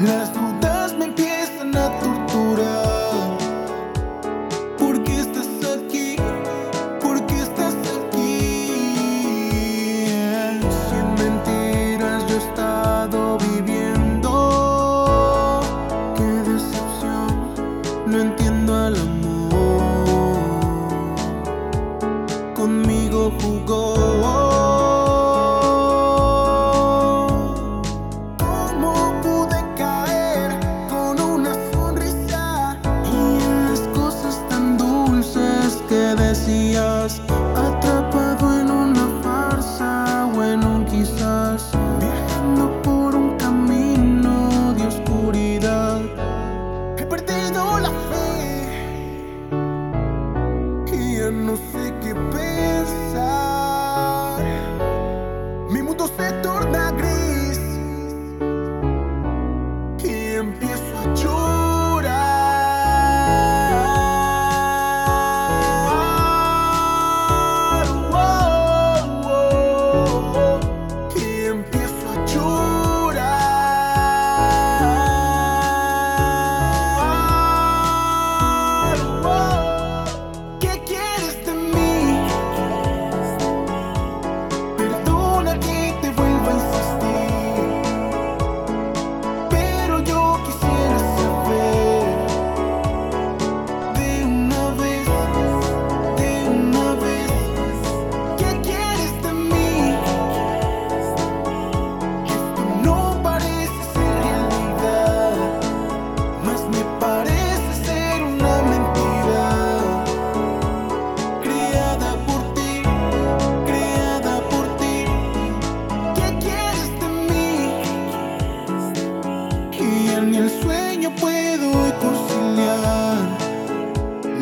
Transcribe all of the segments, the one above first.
Las dudas me empiezan a torturar. ¿Por qué estás aquí? ¿Por qué estás aquí? Sin mentiras yo he estado viviendo. Qué decepción, no entiendo al amor. Conmigo jugó. see us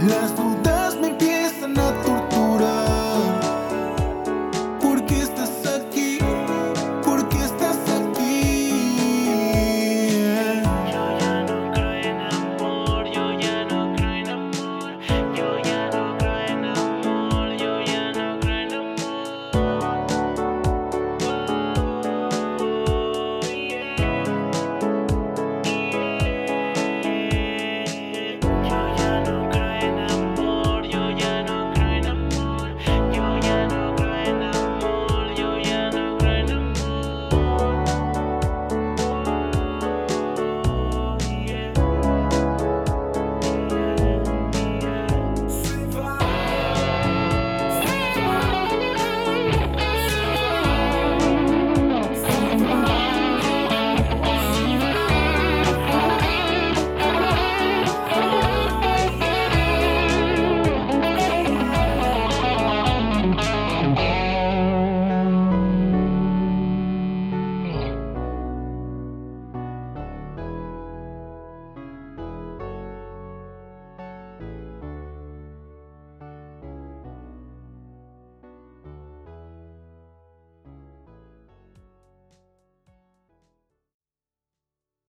Las